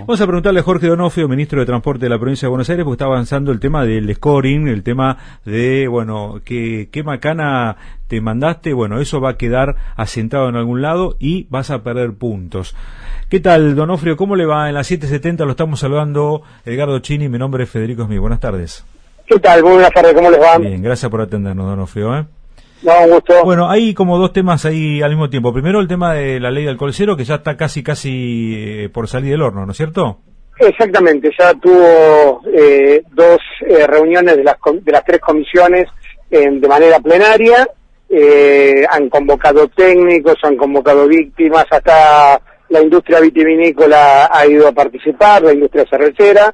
Vamos a preguntarle a Jorge Donofrio, ministro de Transporte de la provincia de Buenos Aires, porque está avanzando el tema del scoring, el tema de, bueno, qué, qué macana te mandaste, bueno, eso va a quedar asentado en algún lado y vas a perder puntos. ¿Qué tal, Donofrio? ¿Cómo le va? En la 770 lo estamos saludando Edgardo Chini, mi nombre es Federico Smith. Buenas tardes. ¿Qué tal? Buenas tardes, ¿cómo les va? Bien, gracias por atendernos, Donofrio. ¿eh? No, un gusto. Bueno, hay como dos temas ahí al mismo tiempo. Primero el tema de la ley de alcohol cero, que ya está casi, casi eh, por salir del horno, ¿no es cierto? Exactamente, ya tuvo eh, dos eh, reuniones de las, de las tres comisiones de manera plenaria. han convocado técnicos, han convocado víctimas, hasta la industria vitivinícola ha ido a participar, la industria cervecera.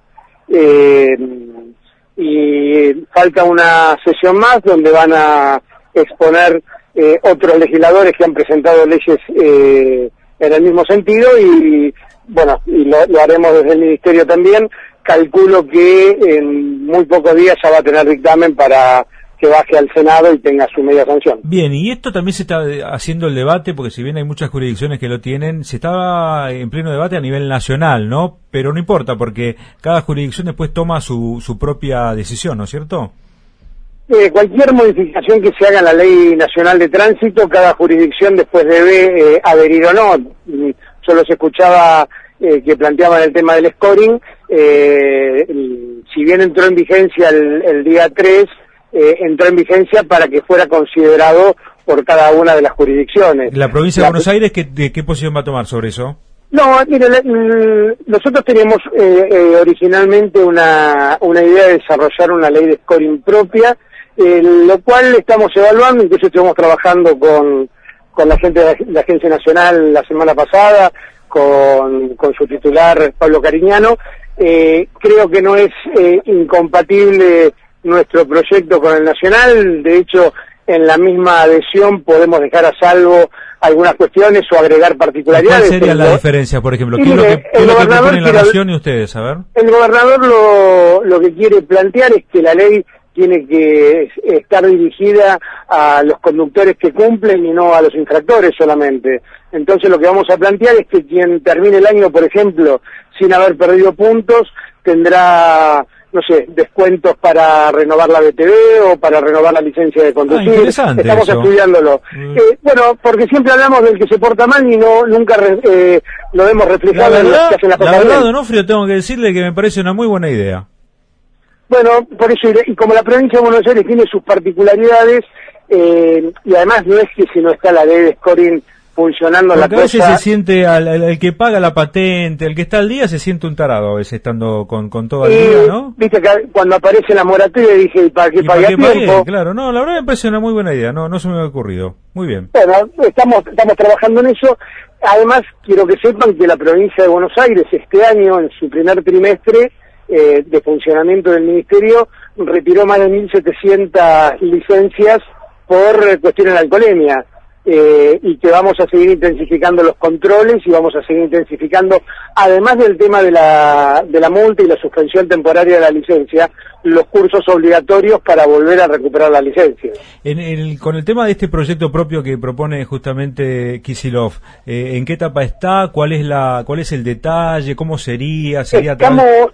y falta una sesión más donde van a exponer eh, otros legisladores que han presentado leyes eh, en el mismo sentido y bueno, y lo, haremos desde el Ministerio también. Calculo que en muy pocos días ya va a tener dictamen para que baje al Senado y tenga su media sanción. Bien, y esto también se está haciendo el debate, porque si bien hay muchas jurisdicciones que lo tienen, se estaba en pleno debate a nivel nacional, ¿no? Pero no importa, porque cada jurisdicción después toma su, su propia decisión, ¿no es cierto? Eh, cualquier modificación que se haga en la Ley Nacional de Tránsito, cada jurisdicción después debe eh, adherir o no. Yo los escuchaba eh, que planteaban el tema del scoring. si bien entró en vigencia el, día 3, entró en vigencia para que fuera considerado por cada una de las jurisdicciones. ¿La provincia de Buenos Aires ¿qué, de qué posición va a tomar sobre eso? No, mire, nosotros teníamos originalmente una, una idea de desarrollar una ley de scoring propia eh, lo cual estamos evaluando, incluso estuvimos trabajando con, con la gente de la, Agencia Nacional la semana pasada, con, con su titular Pablo Cariñano. Eh, creo que no es eh, incompatible nuestro proyecto con el Nacional, de hecho, en la misma adhesión podemos dejar a salvo algunas cuestiones o agregar particularidades. ¿Cuál sería la diferencia, por ejemplo? ¿Qué es lo que, el gobernador la Nación y ustedes? A ver. El gobernador lo, lo que quiere plantear es que la ley tiene que estar dirigida a los conductores que cumplen y no a los infractores solamente. Entonces lo que vamos a plantear es que quien termine el año, por ejemplo, sin haber perdido puntos, tendrá, no sé, descuentos para renovar la BTV o para renovar la licencia de conducir. Ah, Estamos estudiándolo. Mm. Eh, bueno, porque siempre hablamos del que se porta mal y no nunca eh, lo vemos reflejado en los que hacen la La verdad, Donofrio, tengo que decirle que me parece una muy buena idea. Bueno, por eso, y como la provincia de Buenos Aires tiene sus particularidades, eh, y además no es que si no está la ley de scoring funcionando la cosa... a veces se siente, al, el que paga la patente, el que está al día, se siente un tarado a veces estando con, con todo el día, ¿no? Viste que cuando aparece la moratoria dije, ¿para qué pague a tiempo? Claro, no, la verdad me parece una muy buena idea, no, no se me ha ocurrido. Muy bien. Bueno, estamos, estamos trabajando en eso. Además, quiero que sepan que la provincia de Buenos Aires este año, en su primer trimestre, eh, de funcionamiento del Ministerio retiró más de 1.700 licencias por eh, cuestiones de alcoholemia. Eh, y que vamos a seguir intensificando los controles y vamos a seguir intensificando, además del tema de la, de la multa y la suspensión temporaria de la licencia, los cursos obligatorios para volver a recuperar la licencia. En el, con el tema de este proyecto propio que propone justamente Kisilov, ¿en qué etapa está? ¿Cuál es la, cuál es el detalle? ¿Cómo sería? ¿Sería Estamos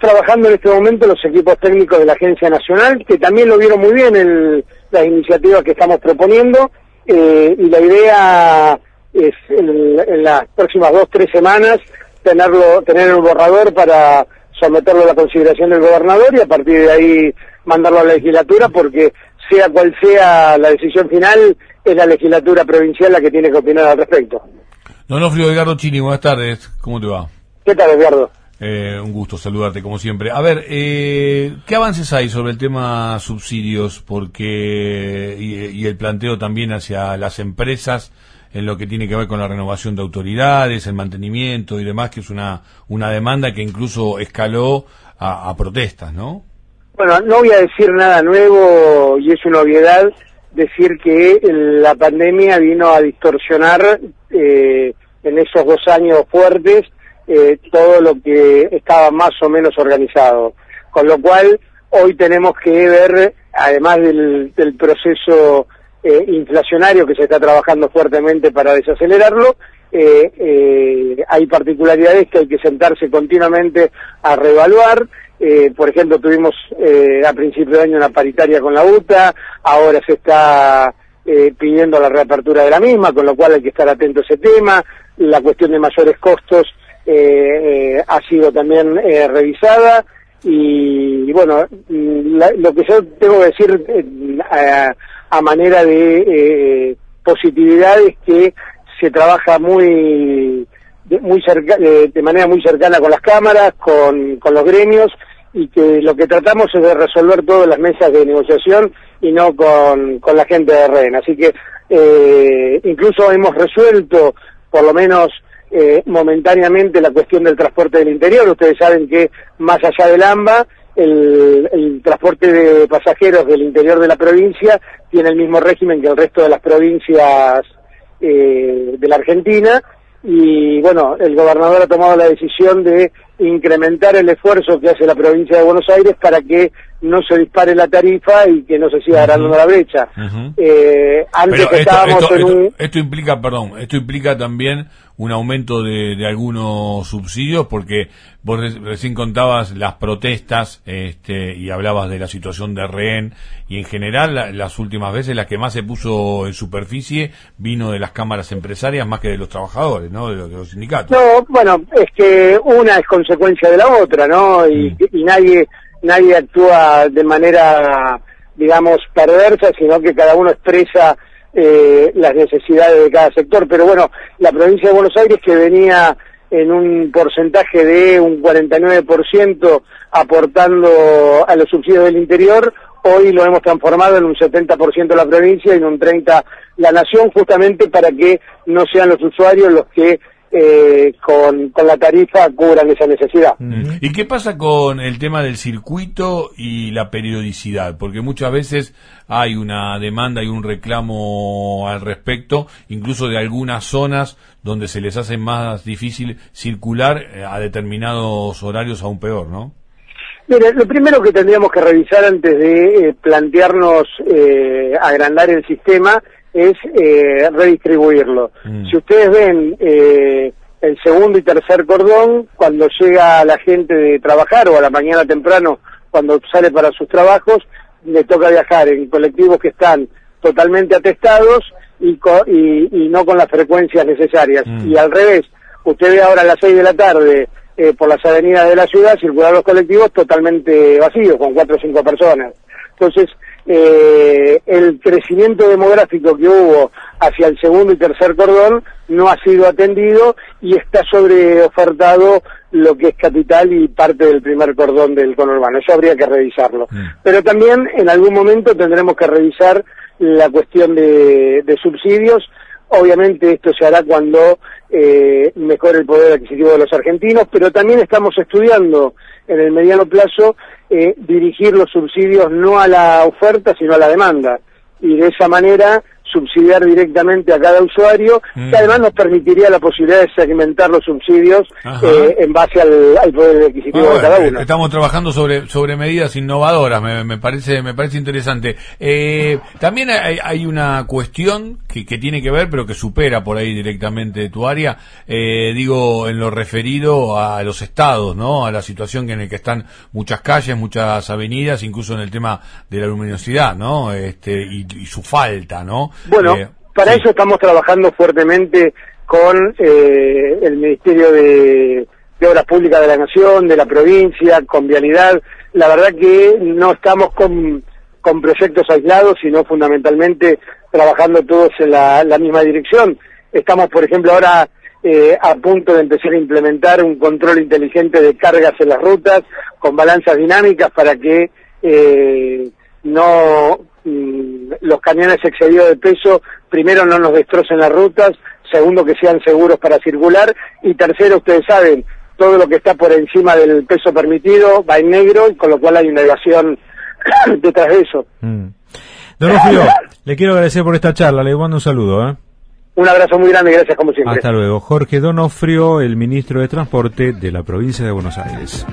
trabajando en este momento los equipos técnicos de la Agencia Nacional, que también lo vieron muy bien en las iniciativas que estamos proponiendo, eh, y la idea es en, las próximas dos, tres semanas tenerlo, tener el borrador para someterlo a la consideración del gobernador y a partir de ahí mandarlo a la legislatura, porque sea cual sea la decisión final, es la legislatura provincial la que tiene que opinar al respecto. Donofrio Edgardo Chini, buenas tardes, ¿cómo te va? ¿Qué tal, Edgardo? Eh, un gusto saludarte como siempre. A ver, eh, ¿qué avances hay sobre el tema subsidios? Porque y, el planteo también hacia las empresas en lo que tiene que ver con la renovación de autoridades, el mantenimiento y demás, que es una una demanda que incluso escaló a, protestas, ¿no? Bueno, no voy a decir nada nuevo y es una obviedad decir que la pandemia vino a distorsionar eh, en esos dos años fuertes eh, todo lo que estaba más o menos organizado. Con lo cual, hoy tenemos que ver, además del, proceso eh, inflacionario que se está trabajando fuertemente para desacelerarlo, eh, eh, hay particularidades que hay que sentarse continuamente a reevaluar. por ejemplo, tuvimos a principio de año una paritaria con la UTA, ahora se está pidiendo la reapertura de la misma, con lo cual hay que estar atento a ese tema. La cuestión de mayores costos ha sido también revisada y, bueno, lo que yo tengo que decir a manera de eh, positividad es que se trabaja muy de, muy cerca, de, manera muy cercana con las cámaras, con, con los gremios y que lo que tratamos es de resolver todas las mesas de negociación y no con, con la gente de REN. Así que eh, incluso hemos resuelto, por lo menos eh, momentáneamente, la cuestión del transporte del interior. Ustedes saben que más allá del AMBA, el, transporte de pasajeros del interior de la provincia tiene el mismo régimen que el resto de las provincias eh, de la Argentina y bueno, el gobernador ha tomado la decisión de incrementar el esfuerzo que hace la provincia de Buenos Aires para que no se dispare la tarifa y que no se siga agrandando la brecha. eh, antes estábamos en un... esto implica, perdón, esto implica también un aumento de, de, algunos subsidios porque vos recién contabas las protestas este, y hablabas de la situación de rehén y en general las últimas veces la que más se puso en superficie vino de las cámaras empresarias más que de los trabajadores, ¿no? De los, sindicatos. No, bueno, es que una es consecuencia de la otra, ¿no? Y, mm. y nadie nadie actúa de manera digamos perversa, sino que cada uno expresa eh, las necesidades de cada sector. Pero bueno, la provincia de Buenos Aires que venía en un porcentaje de un 49% aportando a los subsidios del interior, hoy lo hemos transformado en un 70% la provincia y en un 30% la nación, justamente para que no sean los usuarios los que eh, con, con, la tarifa cubran esa necesidad. ¿Y qué pasa con el tema del circuito y la periodicidad? Porque muchas veces hay una demanda y un reclamo al respecto, incluso de algunas zonas donde se les hace más difícil circular eh, a determinados horarios aún peor, ¿no? Mire, lo primero que tendríamos que revisar antes de eh, plantearnos eh, agrandar el sistema es eh, redistribuirlo. Mm. Si ustedes ven eh, el segundo y tercer cordón, cuando llega la gente de trabajar o a la mañana temprano, cuando sale para sus trabajos, le toca viajar en colectivos que están totalmente atestados y, y, no con las frecuencias necesarias. Mm. Y al revés, usted ve ahora a las seis de la tarde eh, por las avenidas de la ciudad circular los colectivos totalmente vacíos, con cuatro o cinco personas. Entonces, eh, el crecimiento demográfico que hubo hacia el segundo y tercer cordón no ha sido atendido y está sobreofertado lo que es capital y parte del primer cordón del conurbano. Eso habría que revisarlo. Mm. Pero también en algún momento tendremos que revisar la cuestión de, subsidios. Obviamente esto se hará cuando eh, mejore el poder adquisitivo de los argentinos, pero también estamos estudiando en el mediano plazo eh, dirigir los subsidios no a la oferta, sino a la demanda. Y de esa manera subsidiar directamente a cada usuario, que mm. además nos permitiría la posibilidad de segmentar los subsidios eh, en base al, poder adquisitivo de cada uno. Estamos trabajando sobre sobre medidas innovadoras, me, parece me parece interesante. Eh, también hay, una cuestión que, que, tiene que ver, pero que supera por ahí directamente tu área, eh, digo en lo referido a los estados, ¿no? A la situación en la que están muchas calles, muchas avenidas, incluso en el tema de la luminosidad, ¿no? Este y, y su falta, ¿no? Bueno, eh, para eso estamos trabajando fuertemente con eh, el Ministerio de, Obras Públicas de la Nación, de la provincia, con Vialidad. La verdad que no estamos con, con proyectos aislados, sino fundamentalmente trabajando todos en la, misma dirección. Estamos, por ejemplo, ahora eh, a punto de empezar a implementar un control inteligente de cargas en las rutas con balanzas dinámicas para que no Mm, los camiones excedidos de peso, primero no nos destrocen las rutas, segundo que sean seguros para circular y tercero, ustedes saben, todo lo que está por encima del peso permitido va en negro, con lo cual hay una evasión detrás de eso. Mm. Don le quiero agradecer por esta charla, le mando un saludo. ¿eh? Un abrazo muy grande, gracias como siempre. Hasta luego. Jorge Donofrio, el ministro de Transporte de la provincia de Buenos Aires.